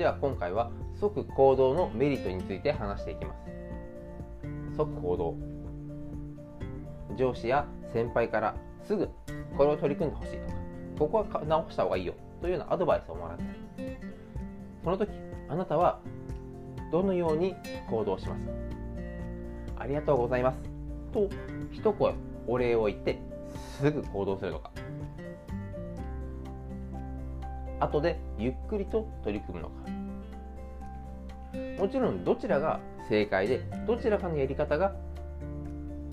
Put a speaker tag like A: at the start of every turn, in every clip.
A: では今回は即行動のメリットについて話していきます。即行動上司や先輩からすぐこれを取り組んでほしいとかここは直した方がいいよというようなアドバイスをもらったり。その時あなたはどのように行動しますかありがとうございますと一声お礼を言ってすぐ行動するのか。後でゆっくりと取り組むのか。もちろんどちらが正解でどちらかのやり方が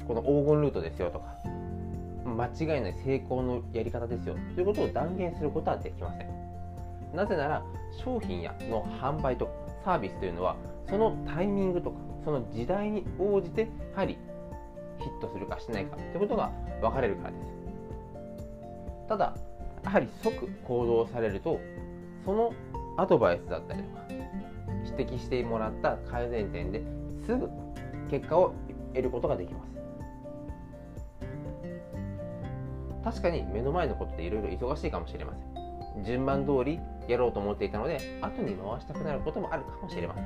A: この黄金ルートですよとか間違いない成功のやり方ですよということを断言することはできません。なぜなら商品やの販売とサービスというのはそのタイミングとかその時代に応じてやはりヒットするかしないかということが分かれるからです。ただやはり即行動されるとそのアドバイスだったりとか指摘してもらった改善点ですぐ結果を得ることができます。確かに目の前のことでいろいろ忙しいかもしれません。順番通りやろうと思っていたので後に回したくなることもあるかもしれません。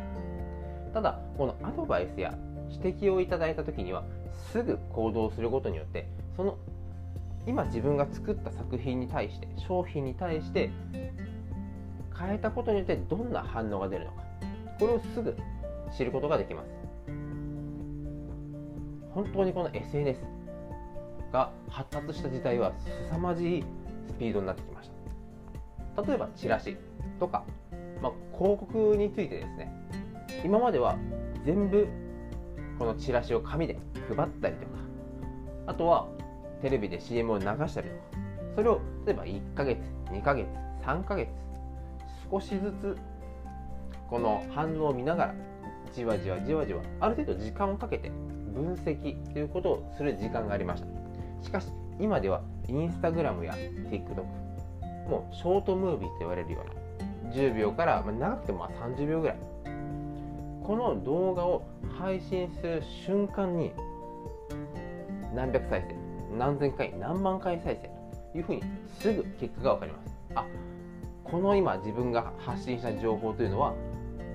A: ただこのアドバイスや指摘をいただいた時にはすぐ行動することによってその今自分が作った作品に対して商品に対して変えたことによってどんな反応が出るのか。これをすぐ知ることができます。本当にこの SNS が発達した時代は凄まじいスピードになってきました。例えばチラシとか、まあ、広告についてですね。今までは全部このチラシを紙で配ったりとか。あとはテレビで CM を流したりとかそれを例えば1ヶ月2ヶ月3ヶ月少しずつこの反応を見ながらじわじわじわじわある程度時間をかけて分析ということをする時間がありました。しかし今ではインスタグラムや TikTok もうショートムービーと言われるような10秒から長くても30秒ぐらいこの動画を配信する瞬間に何百再生何千回何万回再生というふうにすぐ結果が分かります。あこの今自分が発信した情報というのは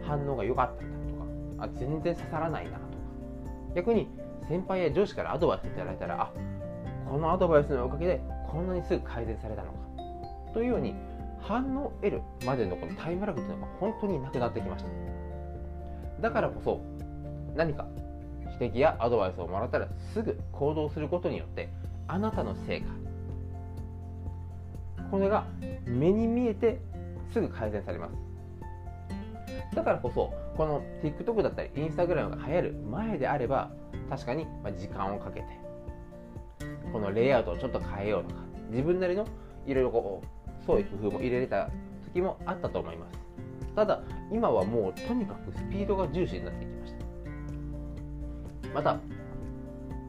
A: 反応が良かったんだとかあ全然刺さらないなとか。逆に先輩や上司からアドバイスいただいたらあこのアドバイスのおかげでこんなにすぐ改善されたのか。というように反応を得るまでのこのタイムラグというのが本当になくなってきました。だからこそ何か指摘やアドバイスをもらったらすぐ行動することによってあなたの成果これが目に見えてすぐ改善されます。だからこそこの TikTok だったり Instagram が流行る前であれば確かに時間をかけてこのレイアウトをちょっと変えようとか自分なりのいろいろこう創意工夫も入れれた時もあったと思います。ただ今はもうとにかくスピードが重視になってきましたまた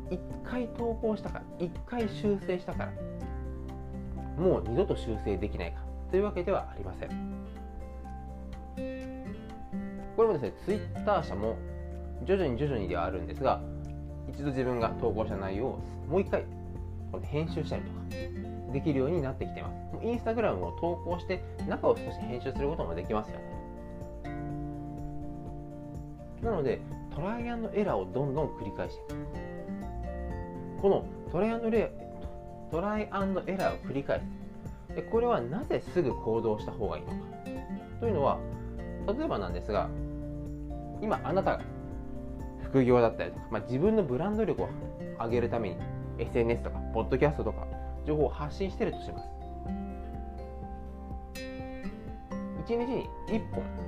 A: 1回投稿したから1回修正したからもう二度と修正できないか。というわけではありません。これもですねツイッター社も徐々に徐々にではあるんですが一度自分が投稿した内容をもう一回編集したりとかできるようになってきてます。インスタグラムを投稿して中を少し編集することもできますよね。なのでトライアンドエラーをどんどん繰り返していく。このトライアンドレトライアンドエラーを繰り返す。でこれはなぜすぐ行動した方がいいのか。というのは例えばなんですが今あなたが副業だったりとか、まあ、自分のブランド力を上げるために SNS とかポッドキャストとか情報を発信してるとします。1日に1本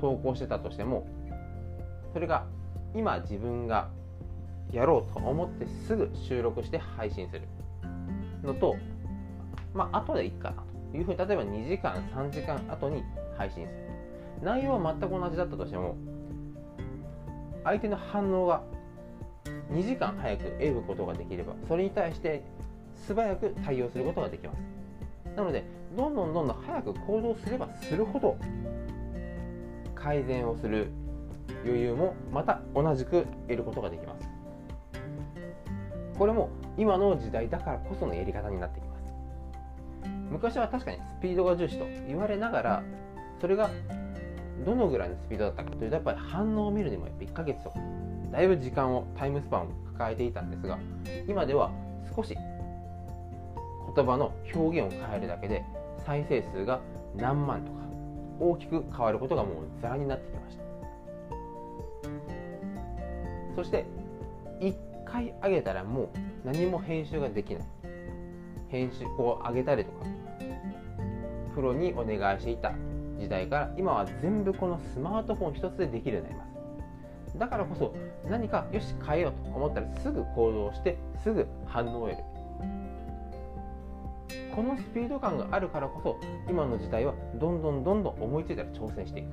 A: 投稿してたとしてもそれが今自分がやろうと思ってすぐ収録して配信するのとまあ後でいいかなというふうに例えば2時間3時間後に配信する。内容は全く同じだったとしても相手の反応が2時間早く得ることができればそれに対して素早く対応することができます。なのでどんどんどんどん早く行動すればするほど改善をする余裕もまた同じく得ることができます。これも今の時代だからこそのやり方になってきます。昔は確かにスピードが重視と言われながらそれがどのぐらいのスピードだったかというとやっぱり反応を見るにも1ヶ月とかだいぶ時間をタイムスパンを抱えていたんですが今では少し言葉の表現を変えるだけで再生数が何万とか大きく変わることがもうザラになってきました。そして1回上げたらもう何も編集ができない。編集こう上げたりとかプロにお願いしていた時代から今は全部このスマートフォン一つでできるようになります。だからこそ何かよし変えようと思ったらすぐ行動してすぐ反応を得る。このスピード感があるからこそ今の時代はどんどんどんどん思いついたら挑戦していく。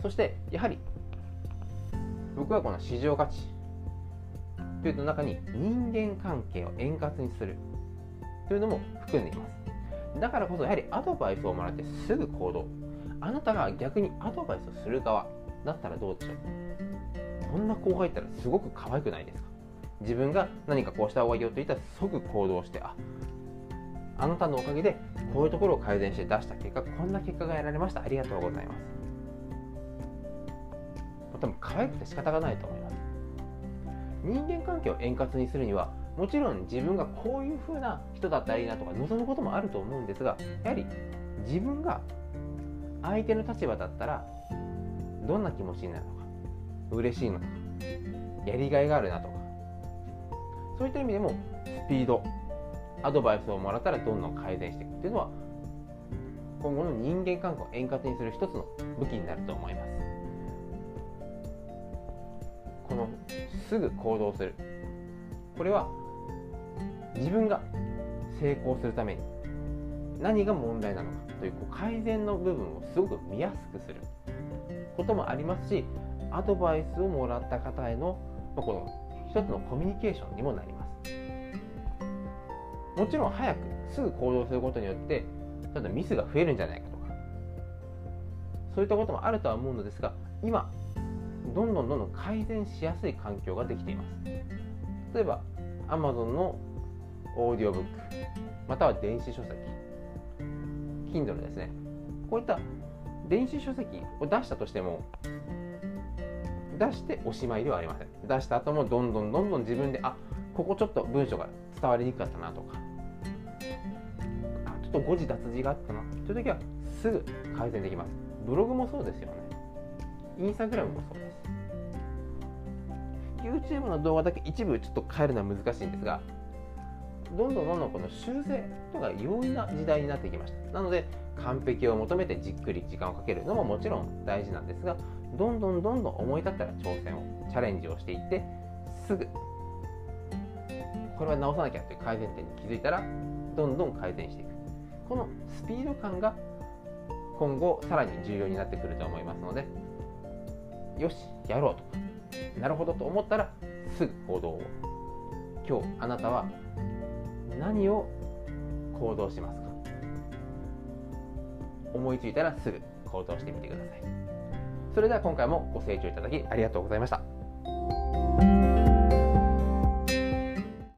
A: そしてやはり僕はこの市場価値。というの中に人間関係を円滑にする。というのも含んでいます。だからこそやはりアドバイスをもらってすぐ行動。あなたが逆にアドバイスをする側だったらどうでしょう。こんな後輩いたらすごく可愛くないですか。自分が何かこうした方がいいよと言ったら即行動してああなたのおかげでこういうところを改善して出した結果こんな結果が得られました。ありがとうございます。多分可愛くて仕方がないと思います。人間関係を円滑にするにはもちろん自分がこういう風な人だったらいいなとか望むこともあると思うんですがやはり自分が相手の立場だったらどんな気持ちになるのか嬉しいのかやりがいがあるなとかそういった意味でもスピードアドバイスをもらったらどんどん改善していくっていうのは今後の人間関係を円滑にする一つの武器になると思います。このすぐ行動する。これは自分が成功するために何が問題なのかというこう改善の部分をすごく見やすくすることもありますしアドバイスをもらった方へのこの一つのコミュニケーションにもなります。もちろん早くすぐ行動することによってちょっとミスが増えるんじゃないかとか。そういったこともあるとは思うのですが今どんどんどんどん改善しやすい環境ができています。例えば Amazon のオーディオブックまたは電子書籍 Kindle ですね。こういった電子書籍を出したとしても出しておしまいではありません。出した後もどんどんどんどん自分であここちょっと文章が伝わりにくかったなとか。あちょっと誤字脱字があったな。という時はすぐ改善できます。ブログもそうですよね。インスタグラムもそうです。YouTube の動画だけ一部ちょっと変えるのは難しいんですがどんどんどんどんこの修正とか容易な時代になってきました。なので完璧を求めてじっくり時間をかけるのももちろん大事なんですがどんどんどんどん思い立ったら挑戦をチャレンジをしていってすぐこれは直さなきゃという改善点に気づいたらどんどん改善していく。このスピード感が今後さらに重要になってくると思いますのでよしやろうと。かなるほどと思ったらすぐ行動を。今日あなたは何を行動しますか？思いついたらすぐ行動してみてください。それでは今回もご清聴いただきありがとうございました。